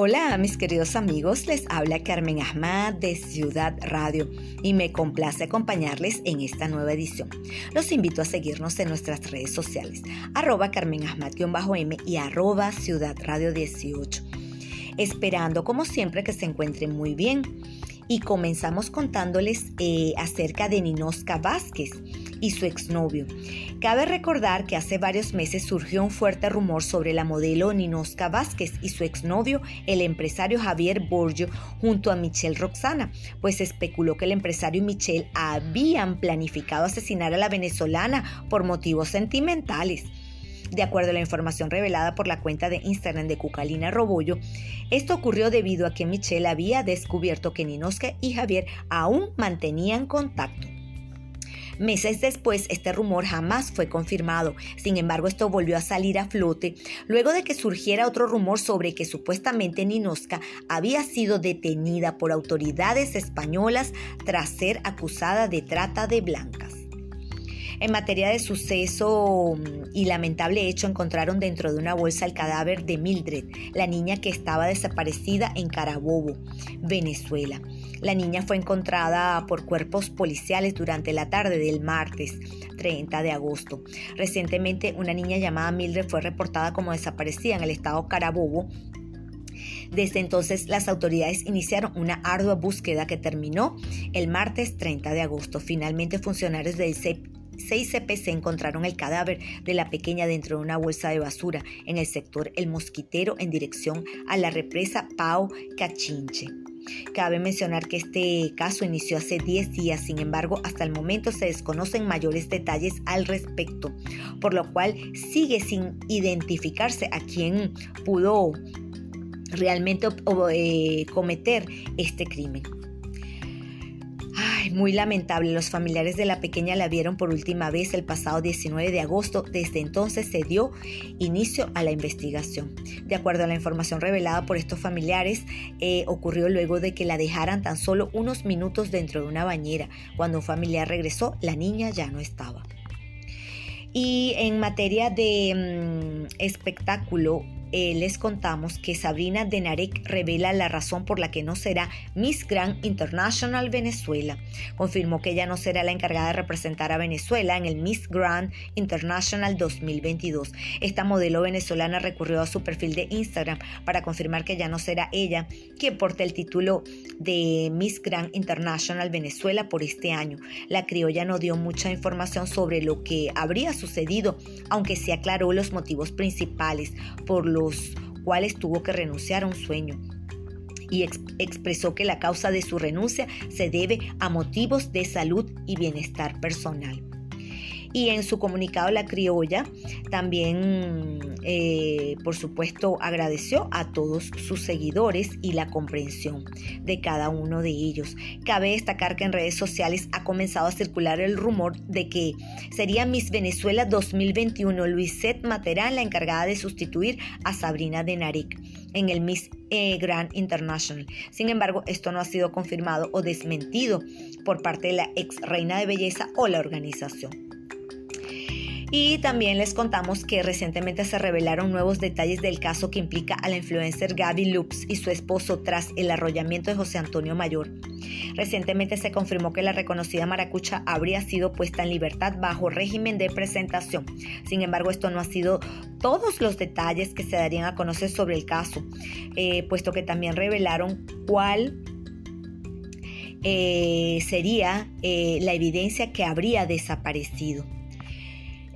Hola mis queridos amigos, les habla Carmen Ahmad de Ciudad Radio y me complace acompañarles en esta nueva edición. Los invito a seguirnos en nuestras redes sociales, arroba Carmen Ahmad-M y arroba Ciudad Radio 18. Esperando como siempre que se encuentren muy bien y comenzamos contándoles eh, acerca de Ninoska Vázquez y su exnovio. Cabe recordar que hace varios meses surgió un fuerte rumor sobre la modelo Ninoska Vázquez y su exnovio, el empresario Javier Borgio, junto a Michelle Roxana, pues se especuló que el empresario y Michelle habían planificado asesinar a la venezolana por motivos sentimentales. De acuerdo a la información revelada por la cuenta de Instagram de Cucalina Robollo, esto ocurrió debido a que Michelle había descubierto que Ninoska y Javier aún mantenían contacto. Meses después, este rumor jamás fue confirmado. Sin embargo, esto volvió a salir a flote luego de que surgiera otro rumor sobre que supuestamente Ninoska había sido detenida por autoridades españolas tras ser acusada de trata de blancas. En materia de suceso mm, y lamentable hecho, encontraron dentro de una bolsa el cadáver de Mildred, la niña que estaba desaparecida en Carabobo, Venezuela. La niña fue encontrada por cuerpos policiales durante la tarde del martes 30 de agosto. Recientemente una niña llamada Mildred fue reportada como desaparecida en el estado Carabobo desde entonces, las autoridades iniciaron una ardua búsqueda que terminó el martes 30 de agosto. Finalmente, funcionarios del Seis CPC encontraron el cadáver de la pequeña dentro de una bolsa de basura en el sector El Mosquitero en dirección a la represa Pau Cachinche. Cabe mencionar que este caso inició hace 10 días, sin embargo, hasta el momento se desconocen mayores detalles al respecto, por lo cual sigue sin identificarse a quién pudo realmente eh, cometer este crimen muy lamentable. Los familiares de la pequeña la vieron por última vez el pasado 19 de agosto. Desde entonces se dio inicio a la investigación. De acuerdo a la información revelada por estos familiares, eh, ocurrió luego de que la dejaran tan solo unos minutos dentro de una bañera. Cuando un familiar regresó, la niña ya no estaba. Y en materia de mm, espectáculo, eh, les contamos que Sabrina Denarek revela la razón por la que no será Miss Grand International Venezuela. Confirmó que ella no será la encargada de representar a Venezuela en el Miss Grand International 2022. Esta modelo venezolana recurrió a su perfil de Instagram para confirmar que ya no será ella quien porte el título de Miss Grand International Venezuela por este año. La criolla no dio mucha información sobre lo que habría sucedido, aunque se aclaró los motivos principales por lo los cuales tuvo que renunciar a un sueño y expresó que la causa de su renuncia se debe a motivos de salud y bienestar personal. Y en su comunicado la criolla también, eh, por supuesto, agradeció a todos sus seguidores y la comprensión de cada uno de ellos. Cabe destacar que en redes sociales ha comenzado a circular el rumor de que sería Miss Venezuela 2021 Luisette Materán la encargada de sustituir a Sabrina de Naric en el Miss eh, Grand International. Sin embargo, esto no ha sido confirmado o desmentido por parte de la ex reina de belleza o la organización. Y también les contamos que recientemente se revelaron nuevos detalles del caso que implica a la influencer Gaby Lux y su esposo tras el arrollamiento de José Antonio Mayor. Recientemente se confirmó que la reconocida maracucha habría sido puesta en libertad bajo régimen de presentación. Sin embargo, esto no ha sido todos los detalles que se darían a conocer sobre el caso, eh, puesto que también revelaron cuál eh, sería eh, la evidencia que habría desaparecido.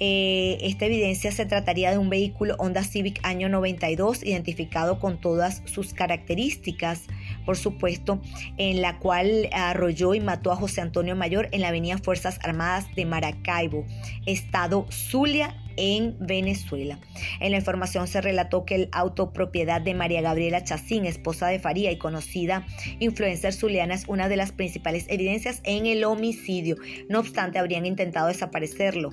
Eh, esta evidencia se trataría de un vehículo Honda Civic año 92 identificado con todas sus características, por supuesto, en la cual arrolló y mató a José Antonio Mayor en la avenida Fuerzas Armadas de Maracaibo, estado Zulia, en Venezuela. En la información se relató que el auto propiedad de María Gabriela Chacín, esposa de Faría y conocida influencer zuliana, es una de las principales evidencias en el homicidio. No obstante, habrían intentado desaparecerlo.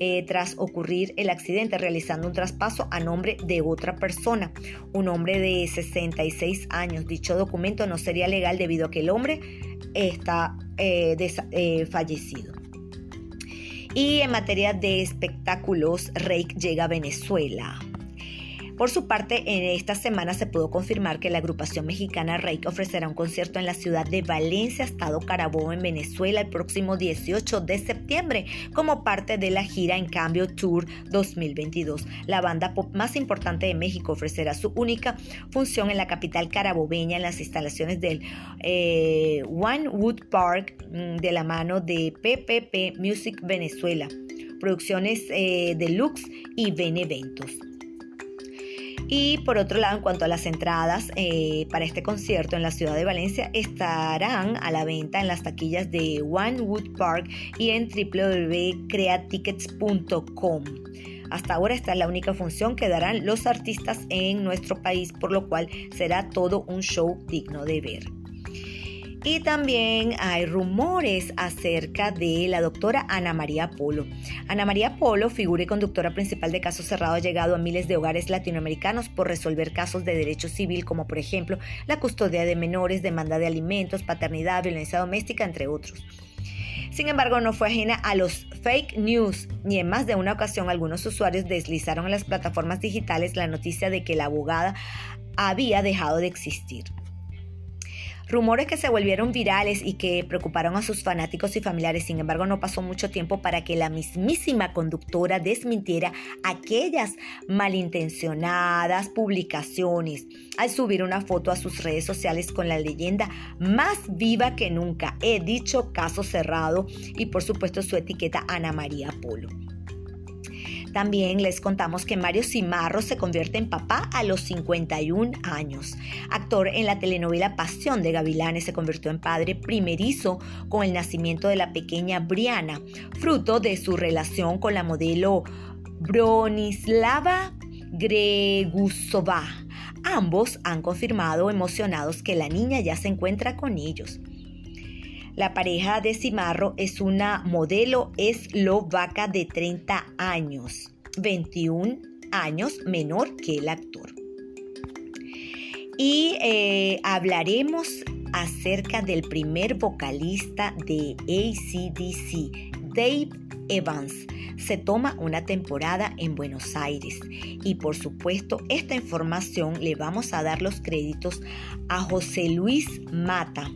Eh, tras ocurrir el accidente realizando un traspaso a nombre de otra persona, un hombre de 66 años. Dicho documento no sería legal debido a que el hombre está eh, eh, fallecido. Y en materia de espectáculos, Rake llega a Venezuela. Por su parte, en esta semana se pudo confirmar que la agrupación mexicana Reik ofrecerá un concierto en la ciudad de Valencia, Estado Carabobo, en Venezuela, el próximo 18 de septiembre, como parte de la gira En Cambio Tour 2022. La banda pop más importante de México ofrecerá su única función en la capital carabobeña en las instalaciones del eh, One Wood Park mm, de la mano de PPP Music Venezuela, Producciones eh, Deluxe y Beneventos. Y por otro lado, en cuanto a las entradas eh, para este concierto en la ciudad de Valencia, estarán a la venta en las taquillas de One Wood Park y en www.creatickets.com. Hasta ahora esta es la única función que darán los artistas en nuestro país, por lo cual será todo un show digno de ver. Y también hay rumores acerca de la doctora Ana María Polo. Ana María Polo, figura y conductora principal de casos cerrados, ha llegado a miles de hogares latinoamericanos por resolver casos de derecho civil, como por ejemplo la custodia de menores, demanda de alimentos, paternidad, violencia doméstica, entre otros. Sin embargo, no fue ajena a los fake news, ni en más de una ocasión algunos usuarios deslizaron en las plataformas digitales la noticia de que la abogada había dejado de existir. Rumores que se volvieron virales y que preocuparon a sus fanáticos y familiares. Sin embargo, no pasó mucho tiempo para que la mismísima conductora desmintiera aquellas malintencionadas publicaciones al subir una foto a sus redes sociales con la leyenda más viva que nunca. He dicho caso cerrado y por supuesto su etiqueta Ana María Polo. También les contamos que Mario Cimarro se convierte en papá a los 51 años. Actor en la telenovela Pasión de Gavilanes, se convirtió en padre primerizo con el nacimiento de la pequeña Briana, fruto de su relación con la modelo Bronislava Gregusova. Ambos han confirmado emocionados que la niña ya se encuentra con ellos. La pareja de Cimarro es una modelo eslovaca de 30 años, 21 años menor que el actor. Y eh, hablaremos acerca del primer vocalista de ACDC, Dave Evans. Se toma una temporada en Buenos Aires y por supuesto esta información le vamos a dar los créditos a José Luis Mata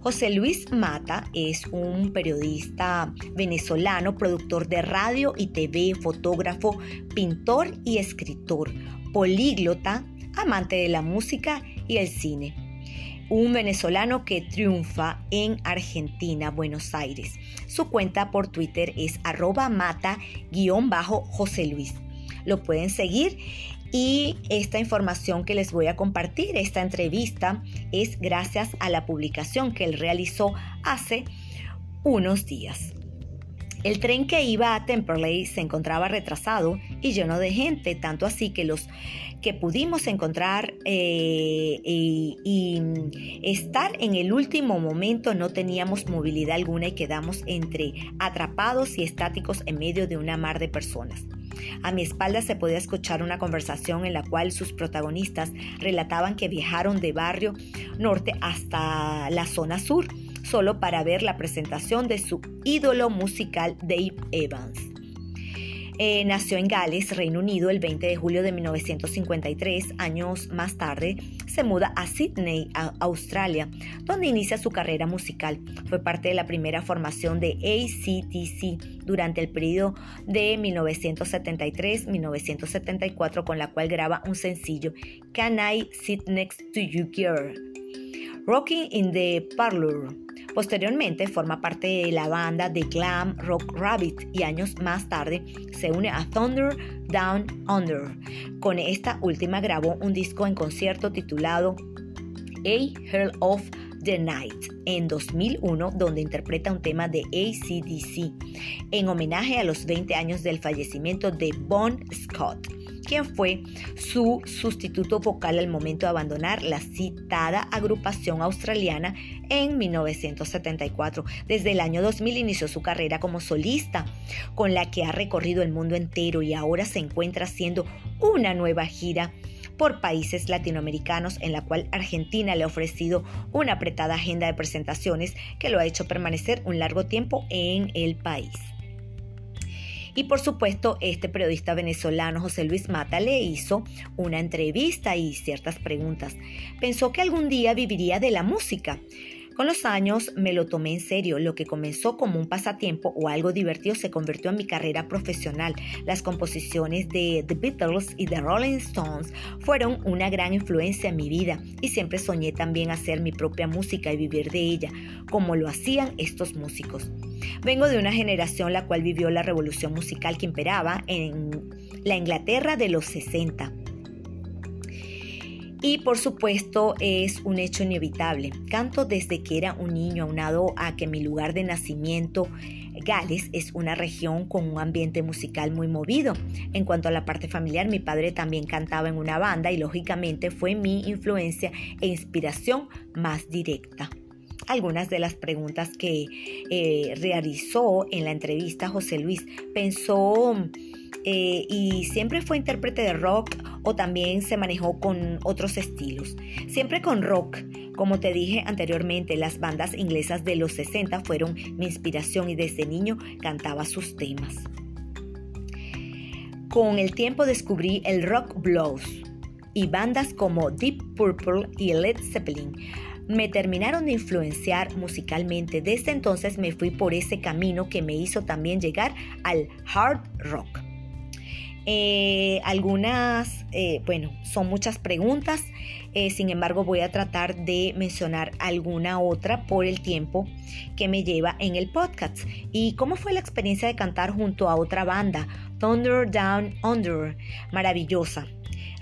José Luis Mata es un periodista venezolano, productor de radio y TV, fotógrafo, pintor y escritor, políglota, amante de la música y el cine. Un venezolano que triunfa en Argentina, Buenos Aires. Su cuenta por Twitter es arroba mata-josé Luis. Lo pueden seguir y esta información que les voy a compartir, esta entrevista, es gracias a la publicación que él realizó hace unos días. El tren que iba a Temperley se encontraba retrasado y lleno de gente, tanto así que los que pudimos encontrar eh, y, y, estar en el último momento no teníamos movilidad alguna y quedamos entre atrapados y estáticos en medio de una mar de personas. A mi espalda se podía escuchar una conversación en la cual sus protagonistas relataban que viajaron de barrio norte hasta la zona sur solo para ver la presentación de su ídolo musical Dave Evans. Eh, nació en Gales, Reino Unido, el 20 de julio de 1953. Años más tarde, se muda a Sydney, Australia, donde inicia su carrera musical. Fue parte de la primera formación de ACTC durante el periodo de 1973-1974, con la cual graba un sencillo, Can I Sit Next to You Girl? Rocking in the Parlor Posteriormente forma parte de la banda de glam rock Rabbit y años más tarde se une a Thunder Down Under. Con esta última grabó un disco en concierto titulado A Hell of the Night en 2001, donde interpreta un tema de ACDC en homenaje a los 20 años del fallecimiento de Bon Scott quien fue su sustituto vocal al momento de abandonar la citada agrupación australiana en 1974. Desde el año 2000 inició su carrera como solista, con la que ha recorrido el mundo entero y ahora se encuentra haciendo una nueva gira por países latinoamericanos en la cual Argentina le ha ofrecido una apretada agenda de presentaciones que lo ha hecho permanecer un largo tiempo en el país. Y por supuesto, este periodista venezolano José Luis Mata le hizo una entrevista y ciertas preguntas. Pensó que algún día viviría de la música. Con los años me lo tomé en serio. Lo que comenzó como un pasatiempo o algo divertido se convirtió en mi carrera profesional. Las composiciones de The Beatles y The Rolling Stones fueron una gran influencia en mi vida y siempre soñé también hacer mi propia música y vivir de ella, como lo hacían estos músicos. Vengo de una generación la cual vivió la revolución musical que imperaba en la Inglaterra de los 60 y por supuesto es un hecho inevitable. Canto desde que era un niño aunado a que mi lugar de nacimiento, Gales, es una región con un ambiente musical muy movido. En cuanto a la parte familiar, mi padre también cantaba en una banda y lógicamente fue mi influencia e inspiración más directa algunas de las preguntas que eh, realizó en la entrevista José Luis. Pensó eh, y siempre fue intérprete de rock o también se manejó con otros estilos. Siempre con rock. Como te dije anteriormente, las bandas inglesas de los 60 fueron mi inspiración y desde niño cantaba sus temas. Con el tiempo descubrí el rock blues y bandas como Deep Purple y Led Zeppelin me terminaron de influenciar musicalmente. Desde entonces me fui por ese camino que me hizo también llegar al hard rock. Eh, algunas, eh, bueno, son muchas preguntas, eh, sin embargo voy a tratar de mencionar alguna otra por el tiempo que me lleva en el podcast. ¿Y cómo fue la experiencia de cantar junto a otra banda, Thunder Down Under? Maravillosa.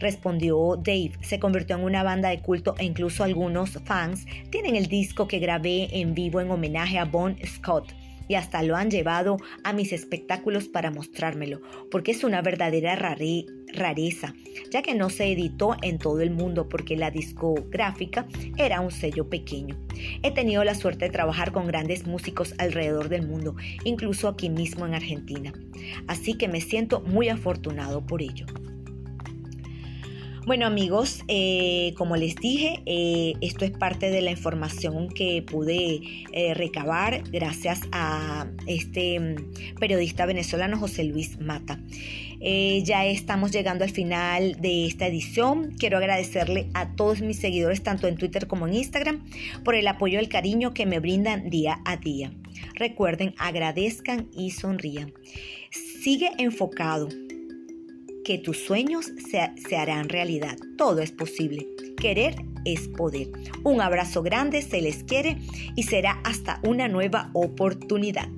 Respondió Dave, se convirtió en una banda de culto e incluso algunos fans tienen el disco que grabé en vivo en homenaje a Bon Scott y hasta lo han llevado a mis espectáculos para mostrármelo, porque es una verdadera rareza, ya que no se editó en todo el mundo porque la discográfica era un sello pequeño. He tenido la suerte de trabajar con grandes músicos alrededor del mundo, incluso aquí mismo en Argentina, así que me siento muy afortunado por ello. Bueno amigos, eh, como les dije, eh, esto es parte de la información que pude eh, recabar gracias a este mm, periodista venezolano José Luis Mata. ya estamos llegando al final de esta edición. Quiero agradecerle a todos mis seguidores, tanto en Twitter como en Instagram, por el apoyo y el cariño que me brindan día a día. Recuerden, agradezcan y sonrían. Sigue enfocado que tus sueños se, harán realidad. Todo es posible. Querer es poder. Un abrazo grande, se les quiere y será hasta una nueva oportunidad.